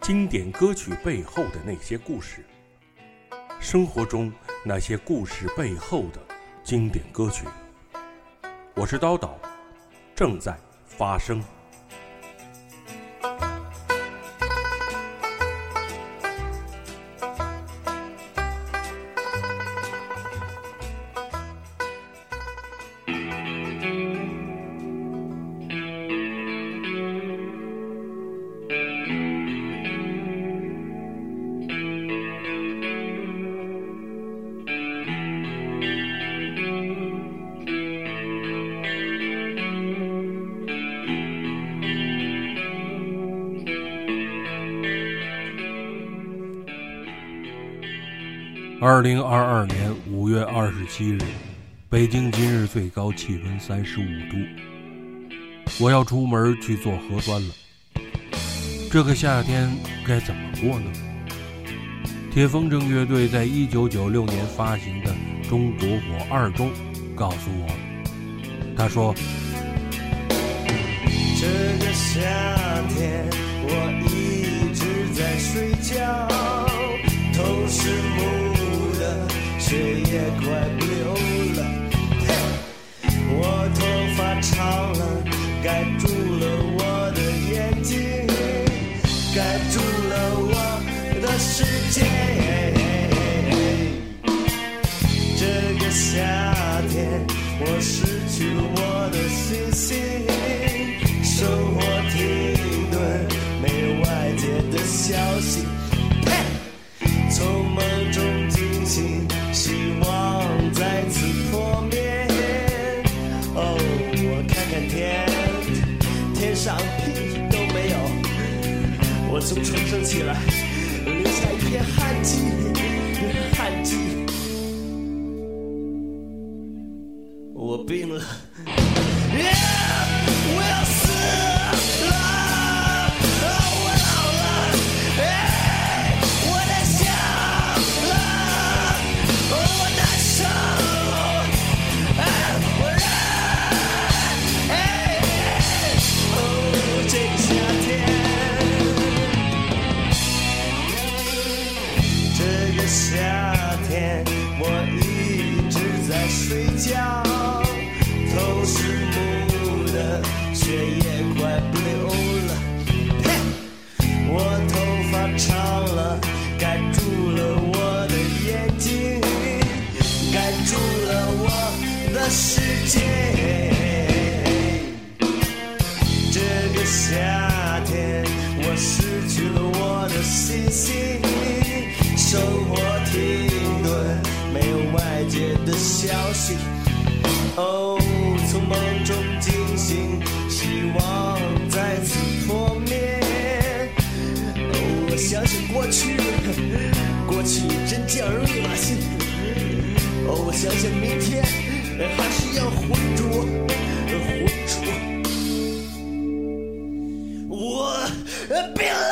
经典歌曲背后的那些故事，生活中那些故事背后的经典歌曲。我是叨叨，正在发生。北京今日最高气温三十五度。我要出门去做核酸了。这个夏天该怎么过呢？铁风筝乐队在一九九六年发行的《中国火二》中告诉我，他说：“这个夏天我一直在睡觉，头是木的。”血也快不流我从床上起来，留下一片汗迹，汗迹。我病了。哦，从梦中惊醒，希望再次破灭。哦，我相信过去，过去真叫人恶心。哦，我相信明天还是要浑浊，浑浊。我病了。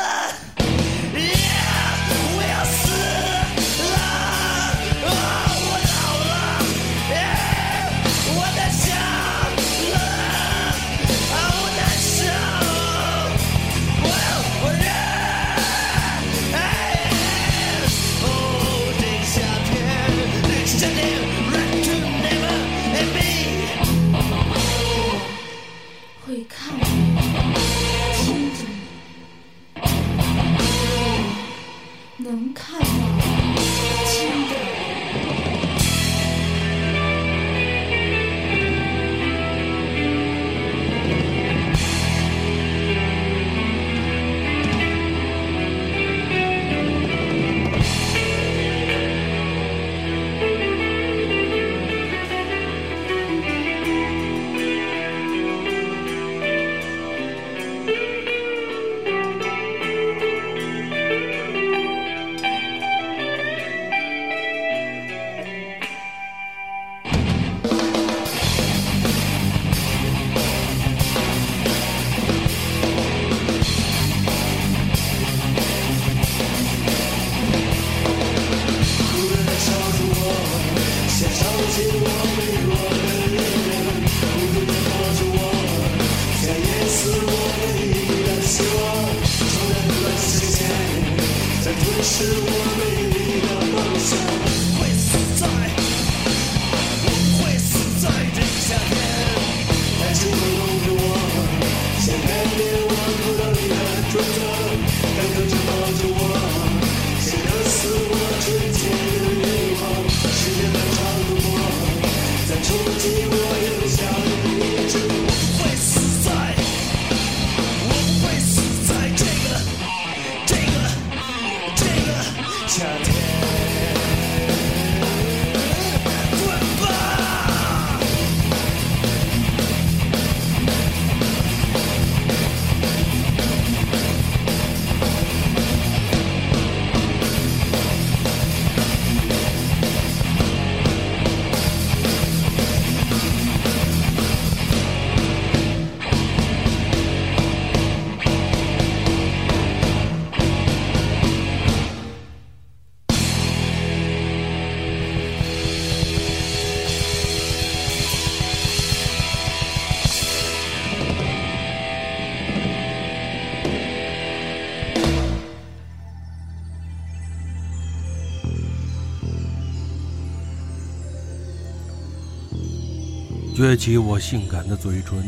撅起我性感的嘴唇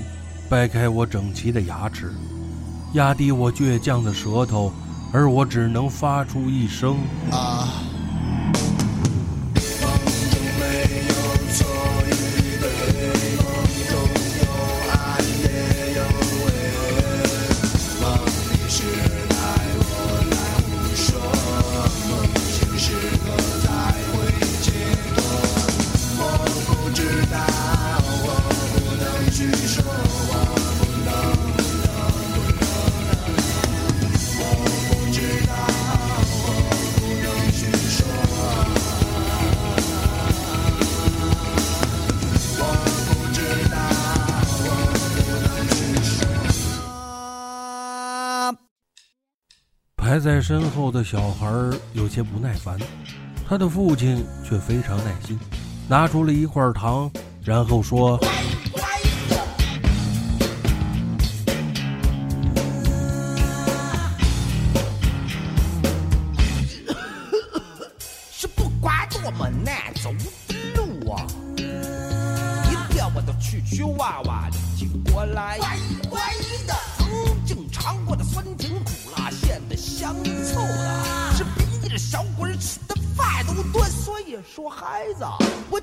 掰开我整齐的牙齿压低我倔强的舌头而我只能发出一声啊。身后的小孩有些不耐烦他的父亲却非常耐心拿出了一块糖然后说我孩子我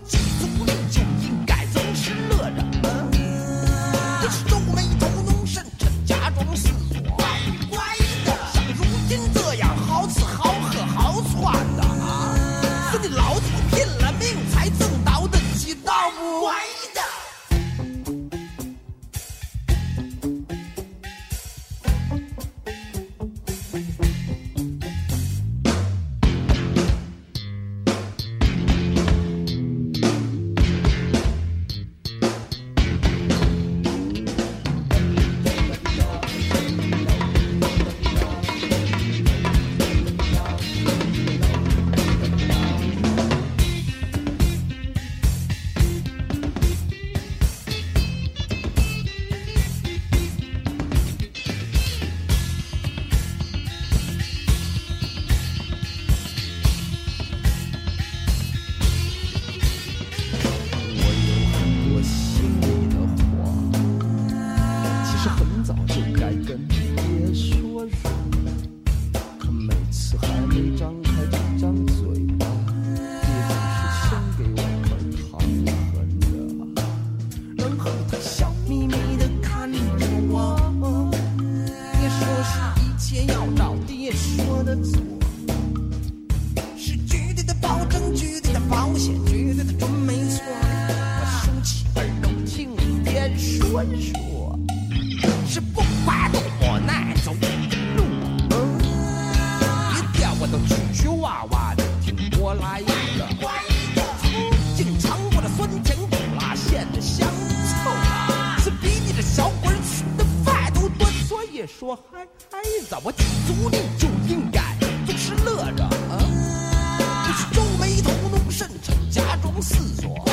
说嗨嗨在我禁足里就应该总是乐着？不是皱眉头弄甚愁假装思索。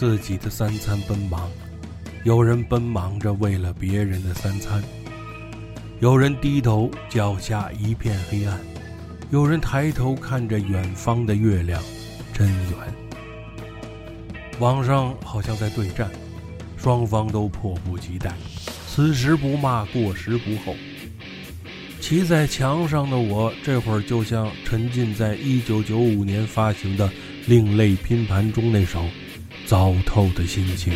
自己的三餐奔忙，有人奔忙着为了别人的三餐。有人低头，脚下一片黑暗；有人抬头看着远方的月亮，真圆。网上好像在对战，双方都迫不及待。此时不骂，过时不候。骑在墙上的我，这会儿就像沉浸在一九九五年发行的《另类拼盘》中那首《糟透的心情》。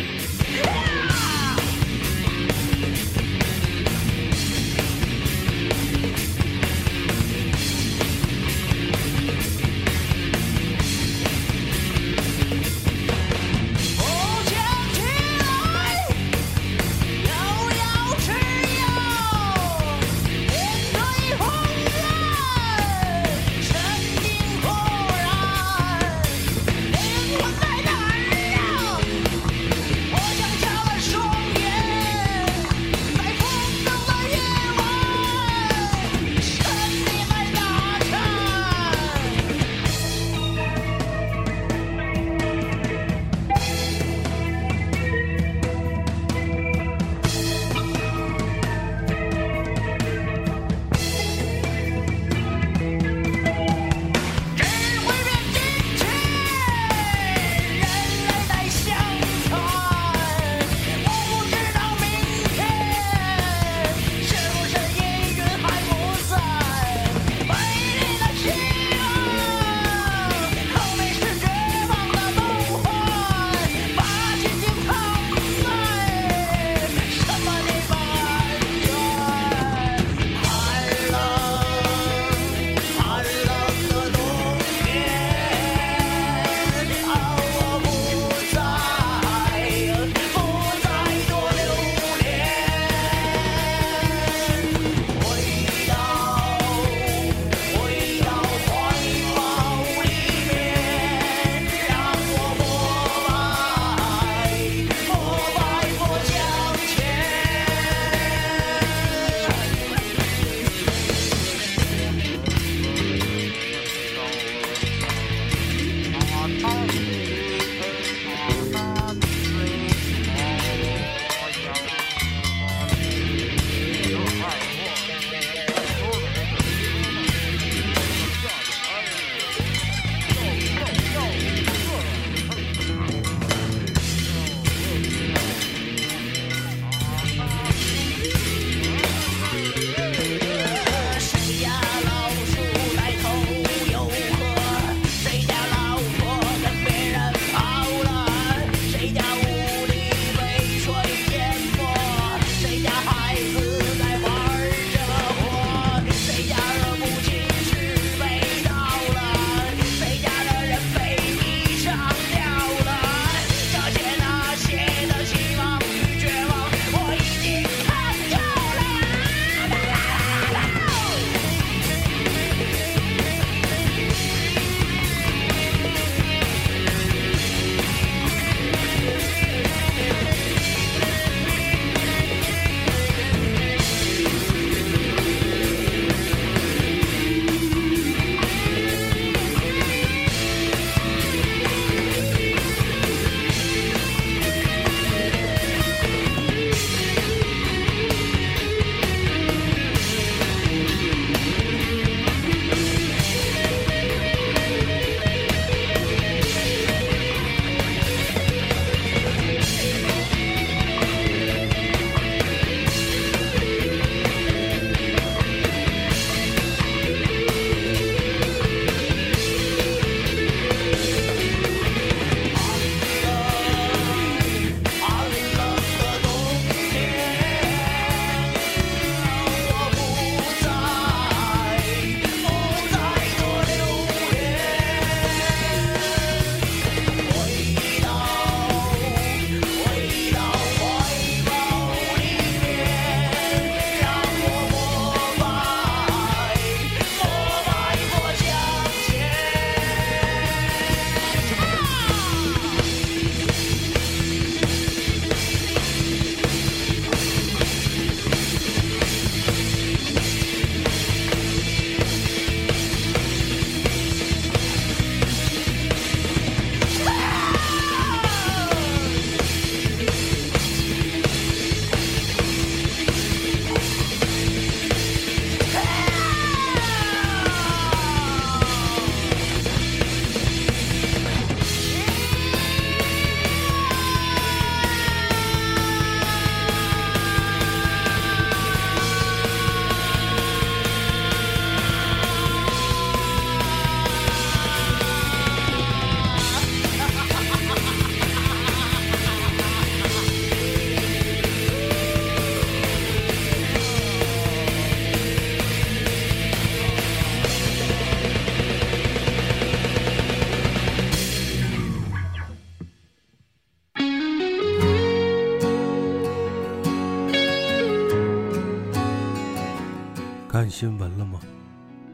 看新闻了吗？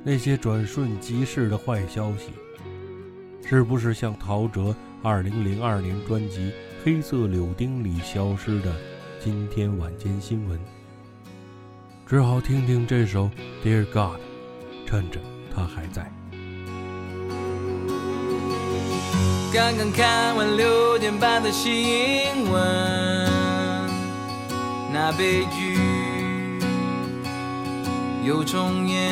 那些转瞬即逝的坏消息，是不是像陶喆2002年专辑《黑色柳丁》里消失的今天晚间新闻？只好听听这首《Dear God》，趁着他还在。刚刚看完六点半的新闻，那悲剧又重演。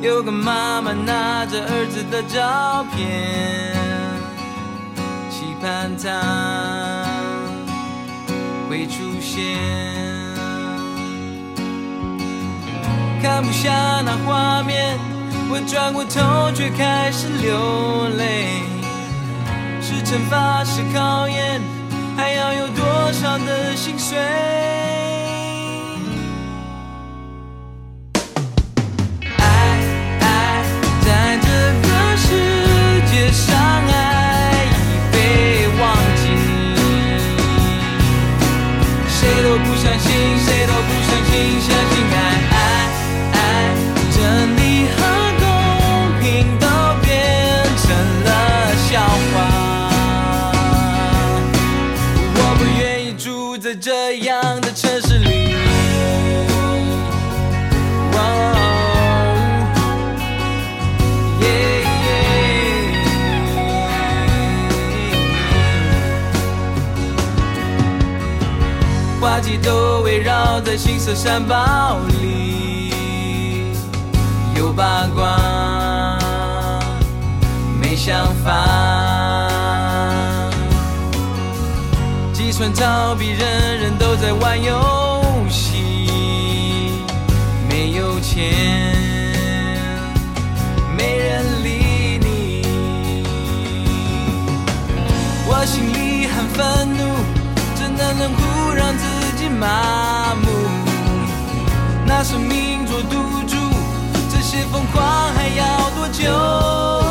有个妈妈拿着儿子的照片，期盼他会出现。看不下那画面。我转过头，却开始流泪。是惩罚，是考验，还要有多少的心碎？在金色山堡里，有八卦。没想法，计算逃避，人人都在玩游戏。没有钱，没人理你。我心里很愤怒，真的冷酷让自己麻木？拿生命做赌注，这些疯狂还要多久？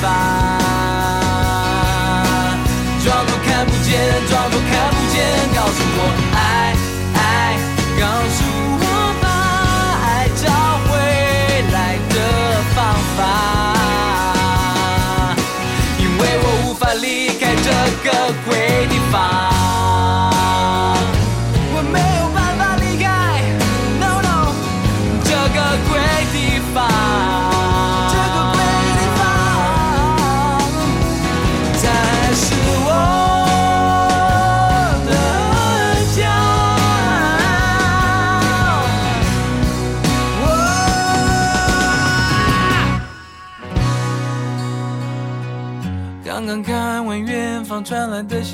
想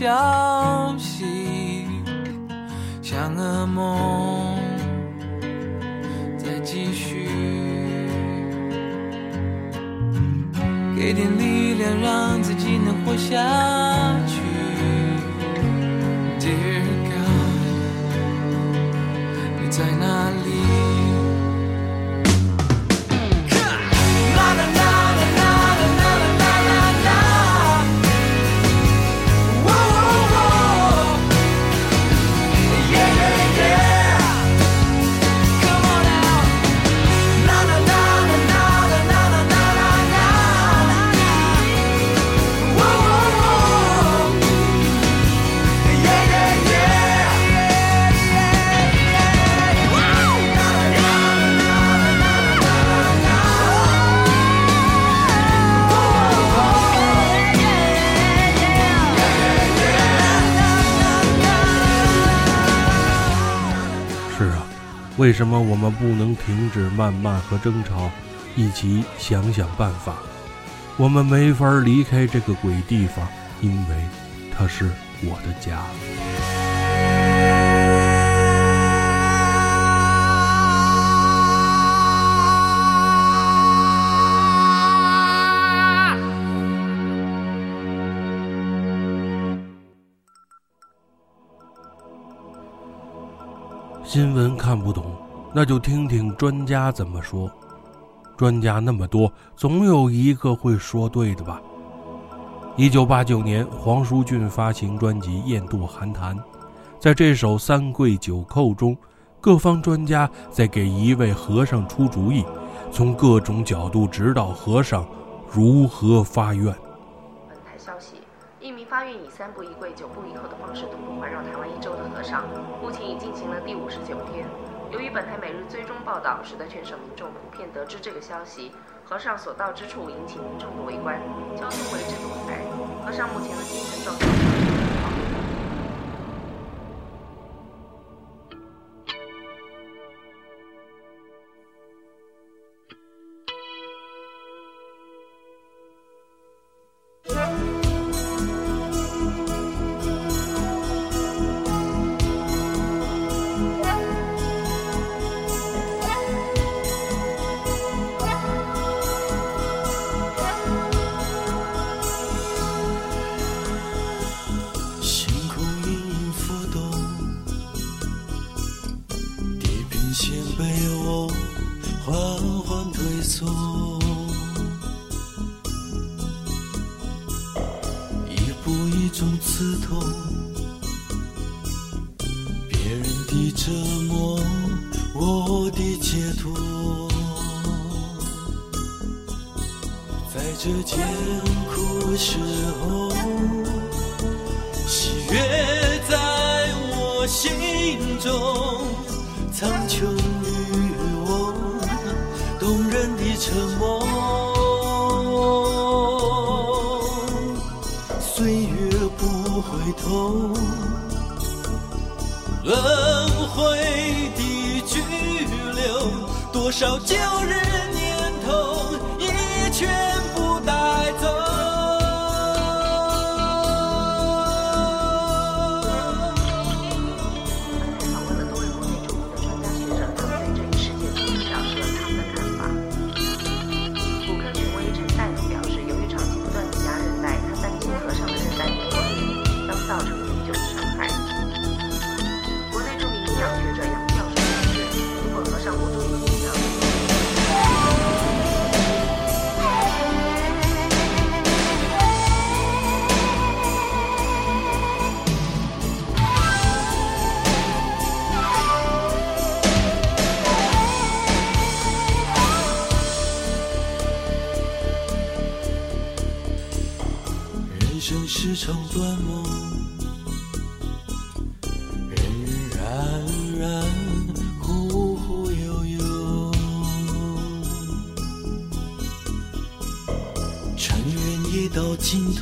消息，像噩梦在继续，给点力量让自己能活下为什么我们不能停止谩骂和争吵，一起想想办法？我们没法离开这个鬼地方，因为它是我的家。新闻看不懂，那就听听专家怎么说。专家那么多，总有一个会说对的吧？一九八九年，黄舒骏发行专辑《雁渡寒潭》，在这首《三跪九叩》中，各方专家在给一位和尚出主意，从各种角度指导和尚如何发愿。本台消息：一名发愿以三步一跪、九步一叩的方式徒步环绕台湾一周的和尚，目前已进行了第五十九天。由于本台每日追踪报道，使得全省民众普遍得知这个消息。和尚所到之处引起民众的围观，交通为之堵塞。和尚目前的精神状态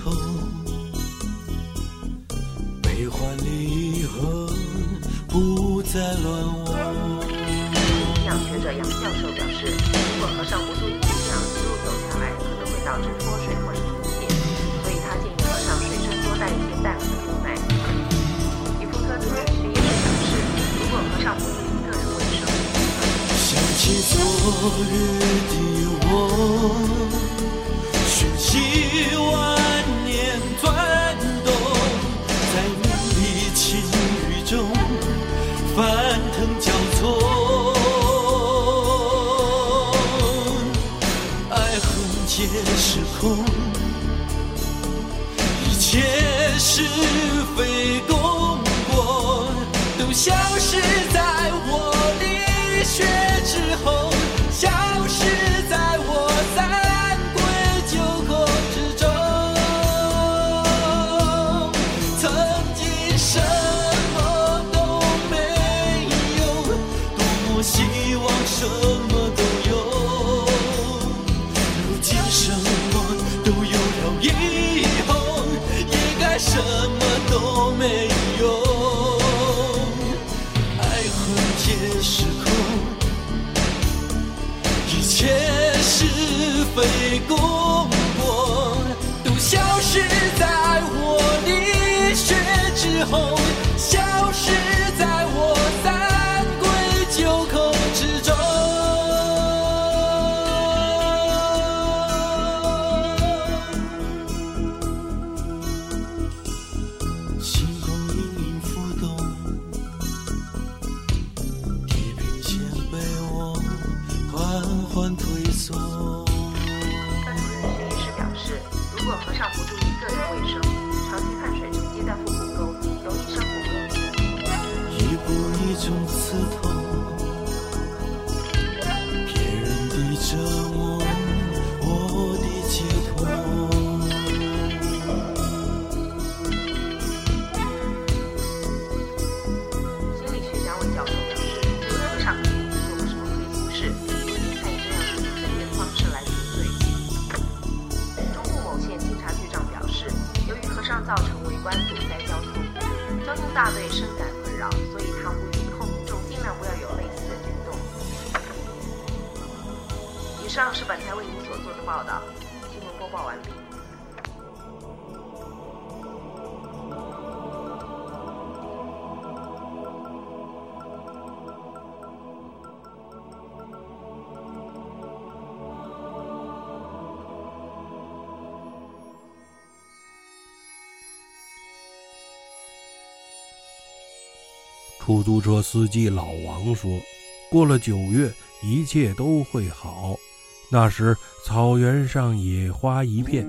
头，悲欢离合不再乱我。营养学者杨教授表示，如果和尚不注意营养，一路走下来，可能会导致脱水或是贫血，所以他建议和尚随身多带一些淡和牛奶。皮肤科主任徐医生表示，如果和尚不注意个人卫生，想起昨日的我，瞬息非功过都消失在我离血之后，消失在我三跪九叩之中。曾经什么都没有，多么希望什么都有。如今什么都有了以后，也该什么都没有。爱恨皆是空一切是非功过都消失在我的血之后。出租车司机老王说：“过了九月，一切都会好。那时草原上野花一片。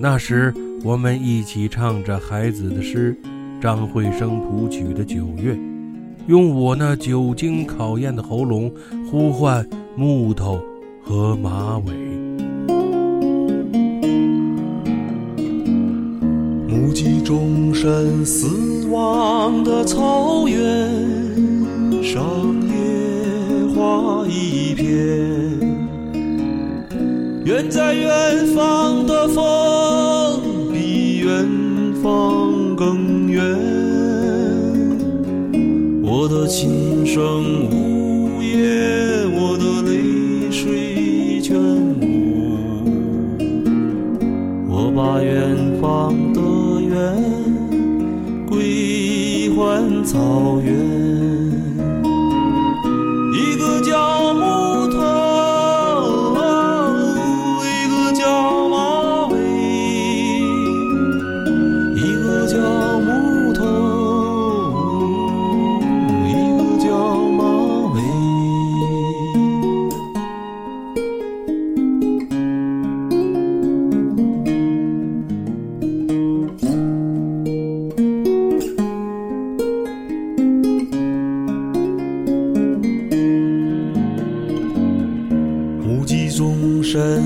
那时我们一起唱着孩子的诗，张惠生谱曲的《九月》，用我那久经考验的喉咙呼唤木头和马尾。目击众生死亡的草原上，野花一片。远在远方的风，比远方更远。我的琴声呜咽，我的泪水全无。我把远草